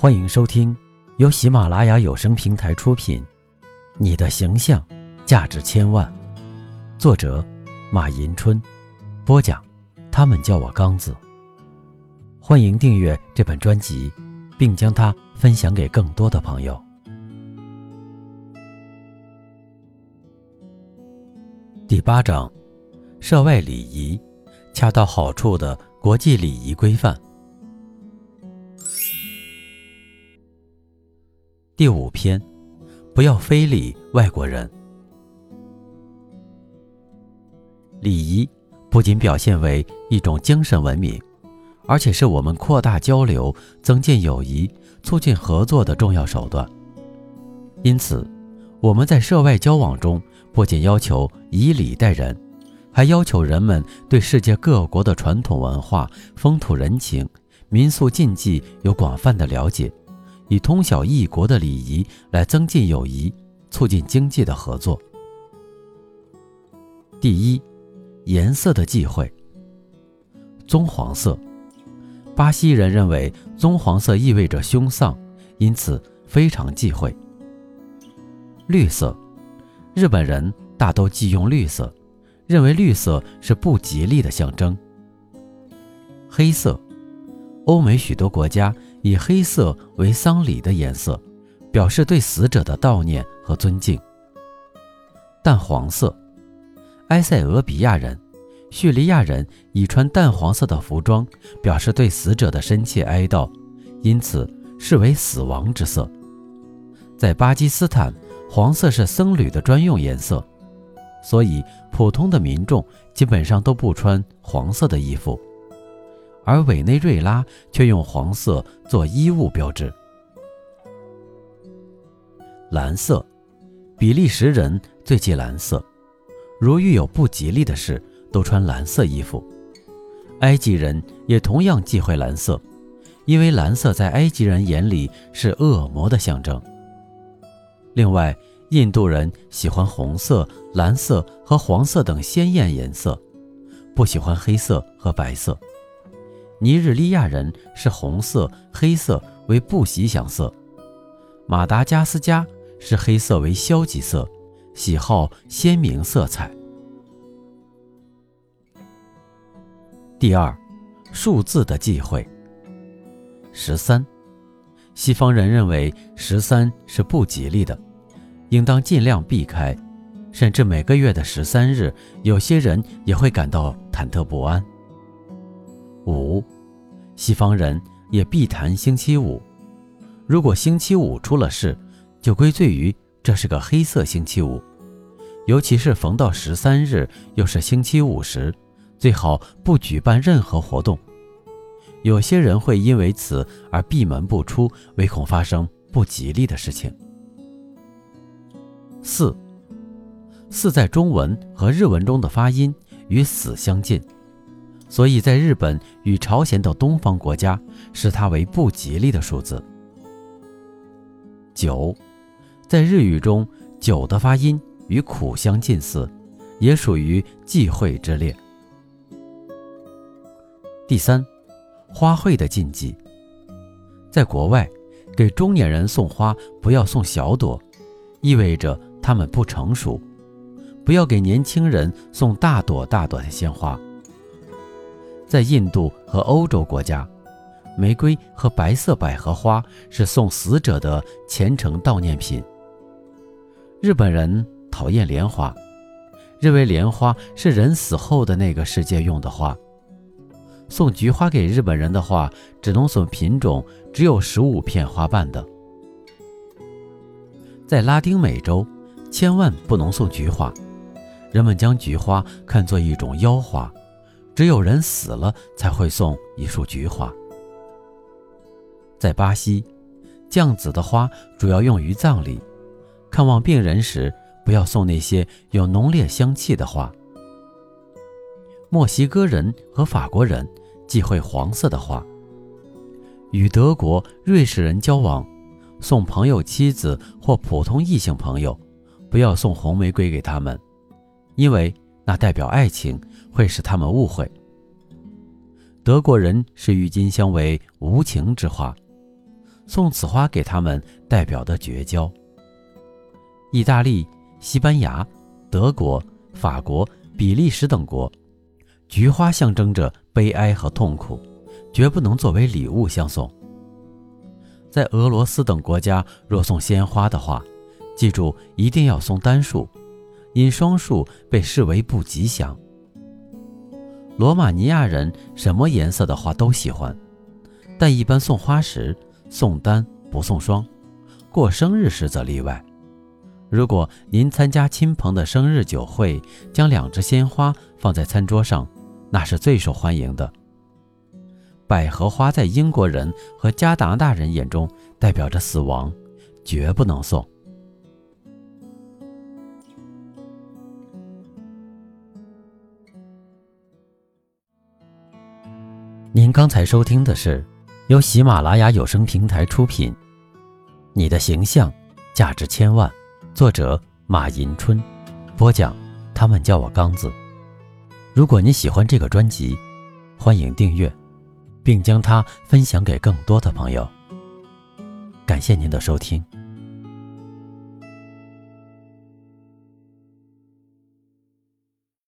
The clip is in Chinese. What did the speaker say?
欢迎收听由喜马拉雅有声平台出品《你的形象价值千万》，作者马迎春，播讲他们叫我刚子。欢迎订阅这本专辑，并将它分享给更多的朋友。第八章：涉外礼仪，恰到好处的国际礼仪规范。第五篇，不要非礼外国人。礼仪不仅表现为一种精神文明，而且是我们扩大交流、增进友谊、促进合作的重要手段。因此，我们在涉外交往中，不仅要求以礼待人，还要求人们对世界各国的传统文化、风土人情、民俗禁忌有广泛的了解。以通晓异国的礼仪来增进友谊，促进经济的合作。第一，颜色的忌讳。棕黄色，巴西人认为棕黄色意味着凶丧，因此非常忌讳。绿色，日本人大都忌用绿色，认为绿色是不吉利的象征。黑色，欧美许多国家。以黑色为丧礼的颜色，表示对死者的悼念和尊敬。淡黄色，埃塞俄比亚人、叙利亚人以穿淡黄色的服装，表示对死者的深切哀悼，因此视为死亡之色。在巴基斯坦，黄色是僧侣的专用颜色，所以普通的民众基本上都不穿黄色的衣服。而委内瑞拉却用黄色做衣物标志。蓝色，比利时人最忌蓝色，如遇有不吉利的事，都穿蓝色衣服。埃及人也同样忌讳蓝色，因为蓝色在埃及人眼里是恶魔的象征。另外，印度人喜欢红色、蓝色和黄色等鲜艳颜色，不喜欢黑色和白色。尼日利亚人视红色、黑色为不吉祥色，马达加斯加视黑色为消极色，喜好鲜明色彩。第二，数字的忌讳。十三，西方人认为十三是不吉利的，应当尽量避开，甚至每个月的十三日，有些人也会感到忐忑不安。五，西方人也必谈星期五。如果星期五出了事，就归罪于这是个黑色星期五。尤其是逢到十三日又是星期五时，最好不举办任何活动。有些人会因为此而闭门不出，唯恐发生不吉利的事情。四，四在中文和日文中的发音与死相近。所以在日本与朝鲜等东方国家，视它为不吉利的数字。九，在日语中，九的发音与苦相近似，也属于忌讳之列。第三，花卉的禁忌。在国外，给中年人送花不要送小朵，意味着他们不成熟；不要给年轻人送大朵大朵的鲜花。在印度和欧洲国家，玫瑰和白色百合花是送死者的虔诚悼念品。日本人讨厌莲花，认为莲花是人死后的那个世界用的花。送菊花给日本人的话，只能送品种只有十五片花瓣的。在拉丁美洲，千万不能送菊花，人们将菊花看作一种妖花。只有人死了才会送一束菊花。在巴西，酱紫的花主要用于葬礼，看望病人时不要送那些有浓烈香气的花。墨西哥人和法国人忌讳黄色的花。与德国、瑞士人交往，送朋友妻子或普通异性朋友，不要送红玫瑰给他们，因为。那代表爱情，会使他们误会。德国人视郁金香为无情之花，送此花给他们，代表的绝交。意大利、西班牙、德国、法国、比利时等国，菊花象征着悲哀和痛苦，绝不能作为礼物相送。在俄罗斯等国家，若送鲜花的话，记住一定要送单数，因双数被视为不吉祥。罗马尼亚人什么颜色的花都喜欢，但一般送花时送单不送双，过生日时则例外。如果您参加亲朋的生日酒会，将两只鲜花放在餐桌上，那是最受欢迎的。百合花在英国人和加拿大人眼中代表着死亡，绝不能送。您刚才收听的是由喜马拉雅有声平台出品，《你的形象价值千万》，作者马迎春，播讲。他们叫我刚子。如果你喜欢这个专辑，欢迎订阅，并将它分享给更多的朋友。感谢您的收听。